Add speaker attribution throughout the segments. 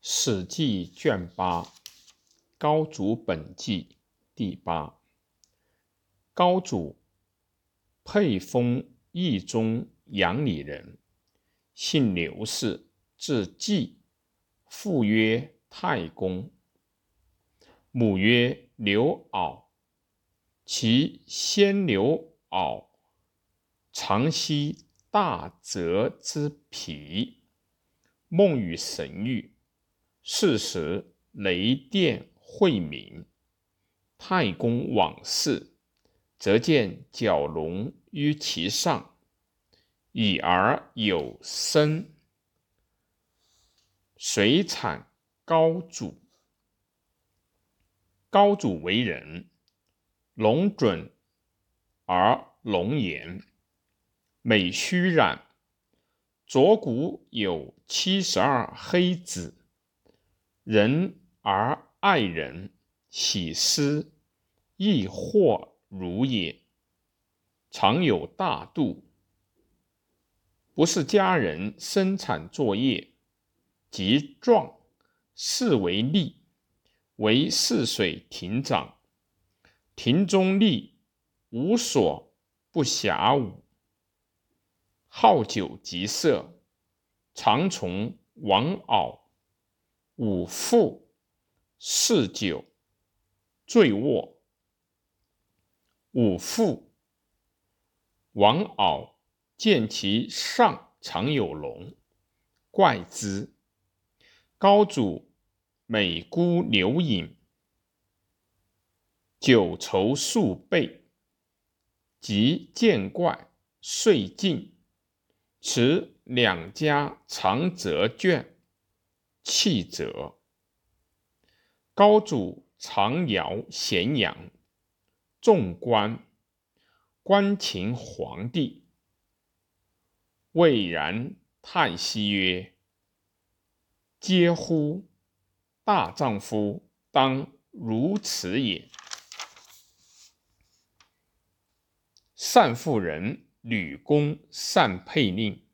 Speaker 1: 史记卷八《高祖本纪》第八。高祖沛丰义中阳里人，姓刘氏，字季，父曰太公，母曰刘媪。其先刘媪常息大泽之皮，梦与神域。是时，雷电晦明，太公往视，则见蛟龙于其上，已而有声。遂产高祖。高祖为人，龙准而龙颜，美须髯，左骨有七十二黑子。仁而爱人，喜思，亦或如也。常有大度，不是家人生产作业，即壮，是为吏，为泗水亭长。亭中吏无所不暇舞，好酒极色，常从王媪。五父嗜酒，醉卧。五父王媪见其上常有龙，怪之。高祖每孤留饮，酒愁数倍，即见怪，遂进。持两家长折卷。气者，高祖常遥咸阳，众官观秦皇帝，蔚然叹息曰：“嗟乎！大丈夫当如此也。”善妇人吕公善配令，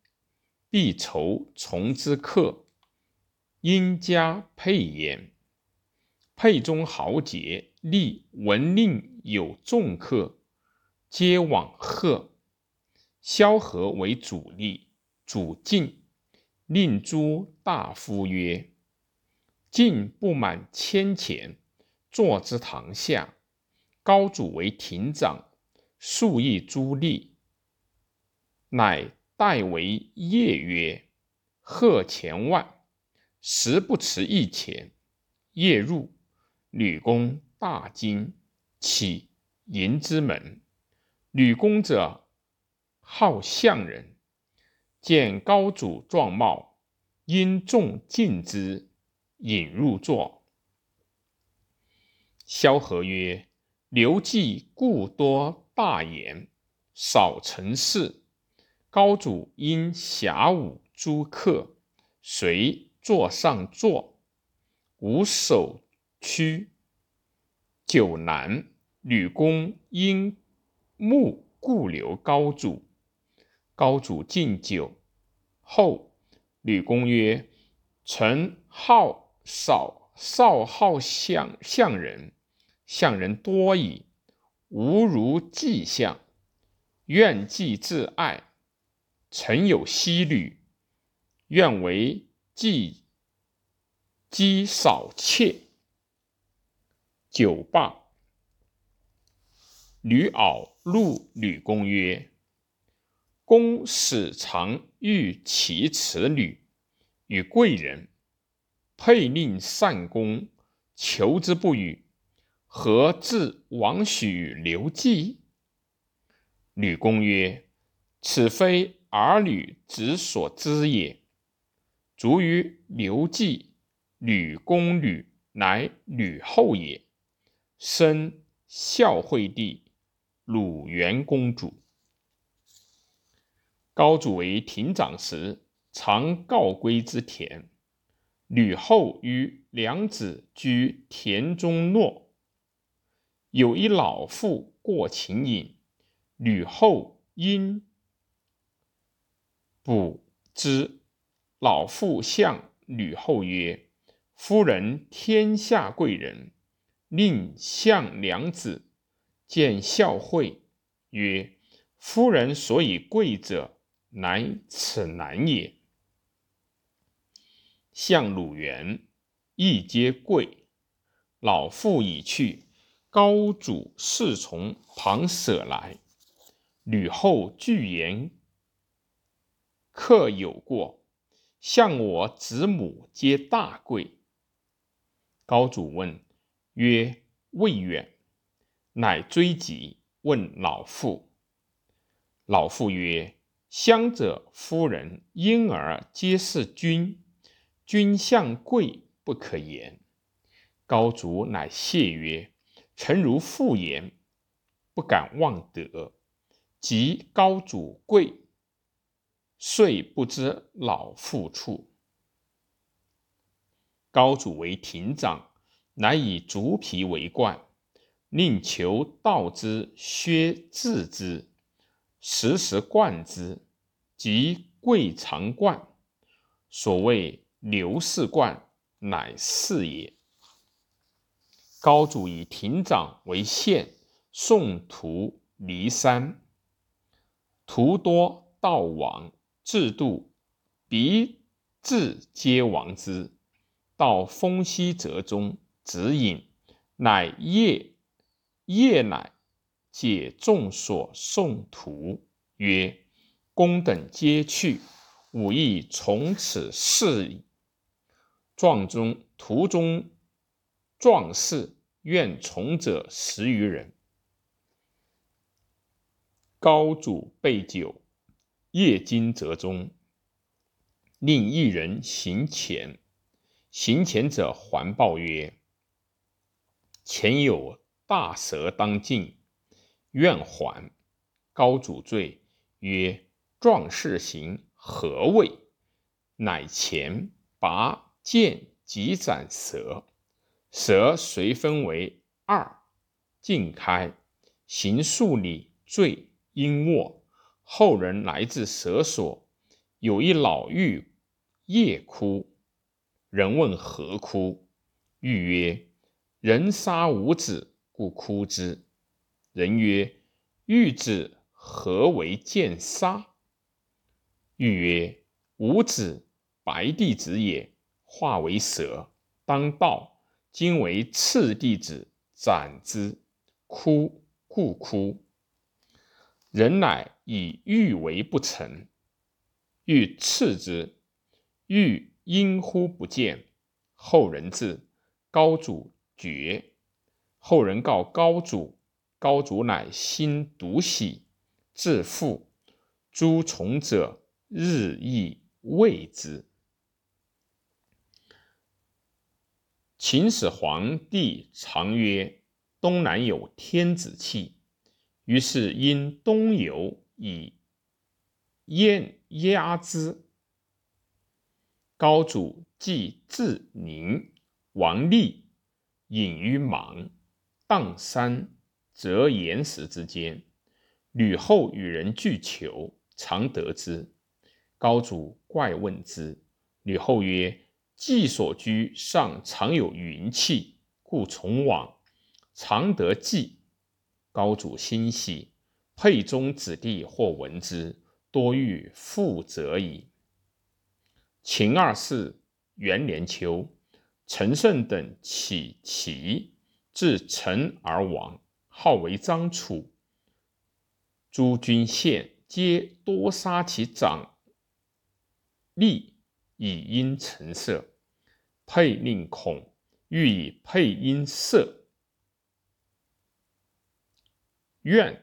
Speaker 1: 必筹从之客。因家沛焉，沛中豪杰，立闻令有众客，皆往贺。萧何为主力，主进，令诸大夫曰：“进不满千钱，坐之堂下。”高祖为亭长，数议诸吏，乃代为业曰：“贺千万。”时不持一钱，夜入，吕公大惊，起迎之门。吕公者，好相人，见高祖状貌，因众敬之，引入座。萧何曰：“刘季故多大言，少成事。高祖因遐侮诸客，遂。”座上坐，无首屈。九难，吕公因目故留高祖。高祖敬酒后，吕公曰：“臣好少少好相相人，相人多矣，无如季相。愿季自爱。臣有希旅，愿为。”既积少妾，酒罢。吕媪怒吕公曰：“公使常欲其此女与贵人，配令善公求之不与，何至王许刘季？”吕公曰：“此非儿女子所知也。”卒于刘季，吕公吕乃吕后也，生孝惠帝，鲁元公主。高祖为亭长时，常告归之田。吕后与两子居田中诺。有一老妇过秦饮，吕后因补之。老妇向吕后曰：“夫人天下贵人，令向良子见孝惠，曰：“夫人所以贵者，乃此男也。”向鲁元亦皆贵。老妇已去，高祖侍从旁舍来，吕后拒言：“客有过，向我子母皆大贵。”高祖问曰：“未远。”乃追及问老妇。老妇曰：“乡者夫人婴儿皆是君，君相贵不可言。”高祖乃谢曰：“臣如父言，不敢忘德。”及高祖贵，遂不知老妇处。高祖为亭长，乃以竹皮为冠，令求道之削制之，时时冠之，即贵长冠。所谓刘氏冠，乃是也。高祖以亭长为县，送徒离山，徒多道亡，制度彼至皆亡之。到丰西泽中，止饮，乃夜夜乃解众所送徒曰：“公等皆去，吾亦从此事矣。”壮中途中壮士愿从者十余人。高祖备酒，夜惊泽中，令一人行前。行前者还报曰：“前有大蛇当进，愿还。”高祖罪曰：“壮士行何谓？”乃前拔剑即斩蛇，蛇遂分为二，尽开，行数里，坠阴卧。后人来自蛇所，有一老妪夜哭。人问何哭？欲曰：“人杀吾子，故哭之。”人曰：“欲子何为见杀？”欲曰：“吾子白帝子也，化为蛇，当道。今为赤弟子，斩之。哭，故哭。”人乃以欲为不成，欲斥之，欲。因乎不见，后人至，高祖绝。后人告高祖，高祖乃心独喜，自负。诸从者日益畏之。秦始皇帝常曰：“东南有天子气。”于是因东游以燕压之。高祖既至宁，王立隐于莽砀山泽岩石之间。吕后与人俱求，常得之。高祖怪问之，吕后曰：“季所居上常有云气，故从往，常得季。”高祖欣喜，沛中子弟或闻之，多欲复则矣。秦二世元年秋，陈胜等起齐，至陈而亡，号为张楚。诸君县皆多杀其长吏，以因陈色。沛令恐，欲以沛因色。愿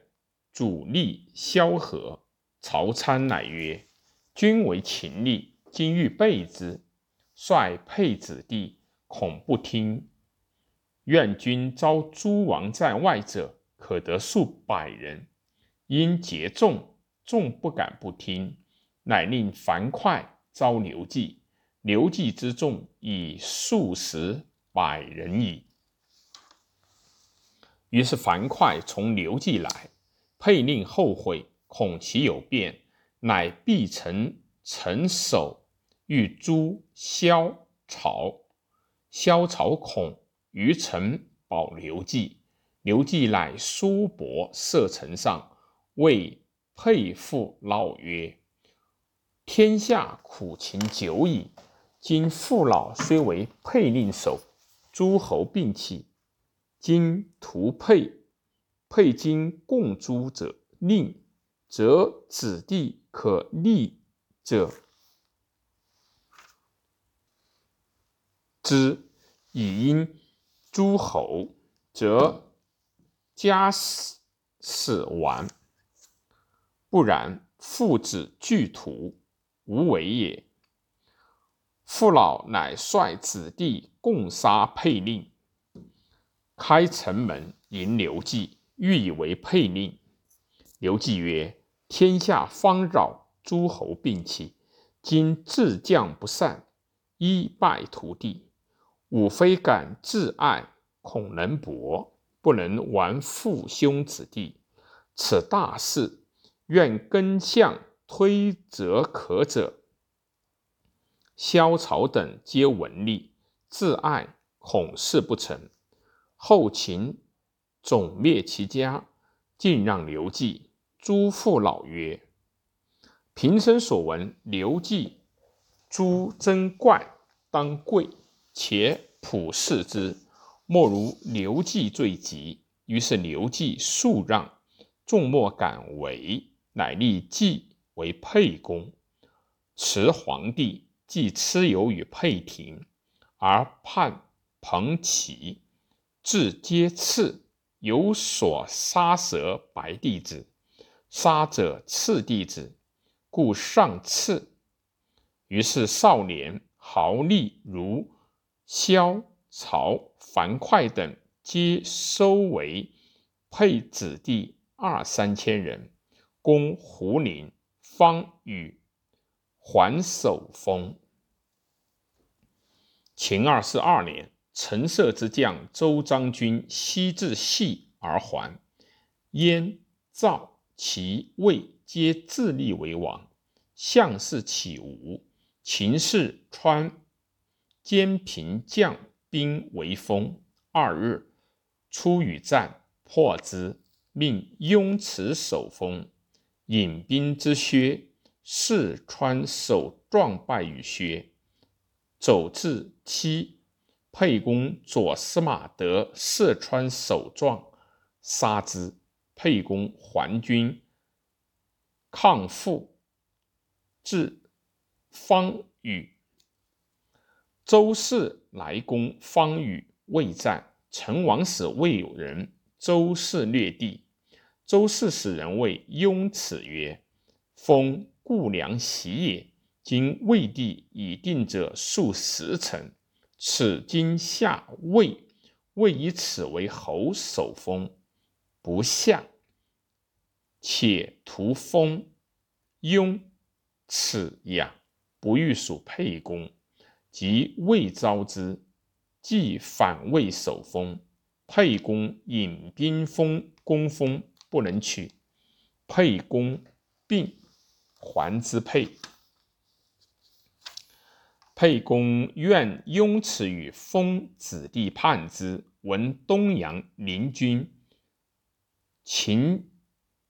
Speaker 1: 主力萧何。曹参乃曰：“君为秦吏。”今欲备之，率沛子弟，恐不听。愿君招诸王在外者，可得数百人。因结众，众不敢不听，乃令樊哙招刘季。刘季之众以数十百人矣。于是樊哙从刘季来，沛令后悔，恐其有变，乃必成陈守。欲诛萧曹，萧朝恐于城保刘季，刘季乃叔伯射城上，谓沛父老曰：“天下苦秦久矣，今父老虽为沛令守，诸侯并起，今屠沛，沛今共诛者令，则子弟可立者。”之以因诸侯，则家死死亡；不然，父子俱屠，无为也。父老乃率子弟共杀沛令，开城门迎刘季，欲以为配令。刘季曰：“天下方扰，诸侯并起，今自将不善，一败涂地。”吾非敢自爱，恐能薄，不能完父兄子弟。此大事，愿根相推则可者。萧朝等皆闻吏，自爱恐事不成。后秦总灭其家，尽让刘季。诸父老曰：“平生所闻，刘季诸珍怪，当贵。”且普世之，莫如刘季最急。于是刘季速让，众莫敢为，乃立季为沛公。持皇帝，即蚩尤与沛庭，而叛彭齐，至皆刺，有所杀蛇白弟子，杀者次弟子，故上刺。于是少年豪力如。萧曹樊哙等皆收为沛子弟二三千人，攻胡陵，方与还守封。秦二世二年，陈涉之将周章军西至系而还，燕、赵、齐、魏皆自立为王，项氏起吴，秦氏川。兼平将兵为锋。二日，出与战，破之，命雍齿守封。引兵之薛，四川守壮败于薛。走至期，沛公左司马得四川首状，杀之。沛公还军，抗父，至方与。周氏来攻方与，未战。陈王使魏有人，周氏略地。周氏使人谓雍齿曰：“封故良喜也。今魏地已定者数十城，此今下魏，魏以此为侯守封，不下。且图封雍齿呀，不欲属沛公。”即魏招之，即反魏守封。沛公引兵封攻封，不能取。沛公病，还之沛。沛公愿雍齿与封子弟叛之，闻东阳邻君秦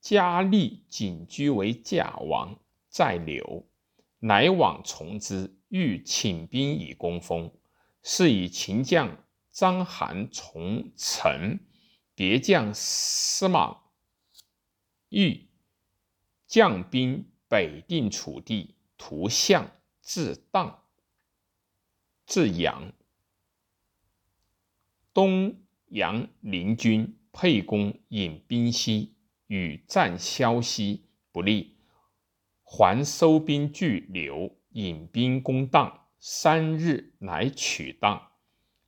Speaker 1: 嘉立仅居为假王，在留，乃往从之。欲请兵以攻封，是以秦将章邯从陈，别将司马懿将兵北定楚地，图向至荡至阳。东阳邻军沛公引兵西，与战萧息不利，还收兵拒留。引兵攻荡，三日乃取荡。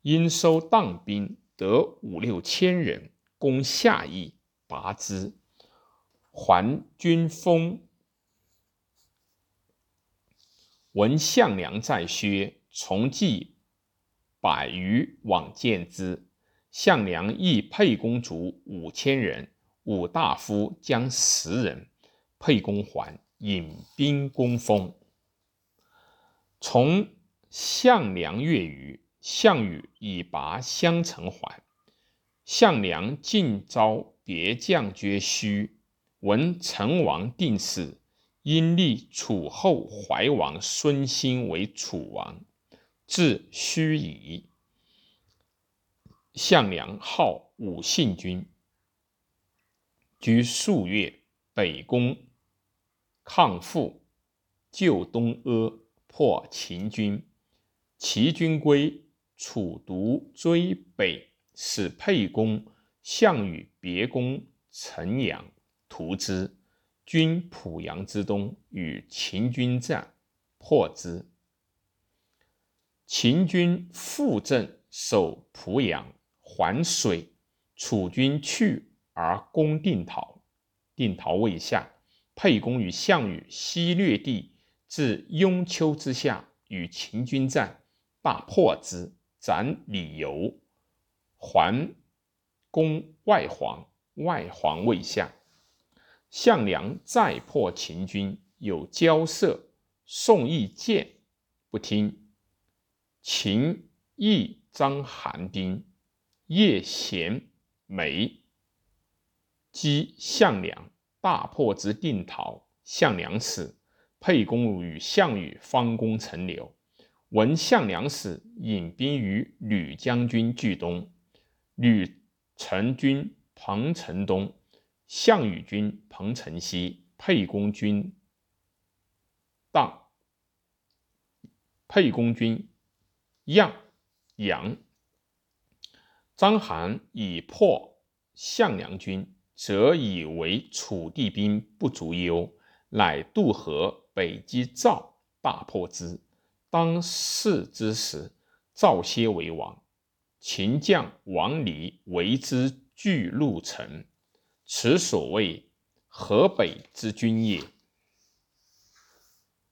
Speaker 1: 因收荡兵得五六千人，攻下邑，拔之。还军封。闻项梁在薛，从骑百余往见之。项梁亦沛公卒五千人，五大夫将十人。沛公还，引兵攻封。从项梁越余，项羽以拔襄城还。项梁尽召别将绝虚，闻成王定死，因立楚后怀王孙兴为楚王，至盱眙。项梁号武信君，居数月，北攻抗父，救东阿，破秦军。齐军归，楚独追北。使沛公、项羽别攻城阳，屠之。军濮阳之东，与秦军战，破之。秦军复阵守濮阳，还水。楚军去而攻定陶，定陶未下。沛公与项羽西略地，至雍丘之下，与秦军战，大破之，斩李由。还攻外黄，外黄未下。项梁再破秦军，有交涉。宋义见不听。秦义章邯兵，夜咸梅击项梁，大破之定陶。项梁死，沛公与项羽方攻陈留。闻项梁死，引兵与吕将军俱东。吕成军彭城东，项羽军彭城西，沛公军荡，沛公军样阳。章邯以破项梁军，则以为楚地兵不足忧，乃渡河北击赵，大破之。当世之时，赵歇为王。秦将王离为之拒入城，此所谓河北之君也。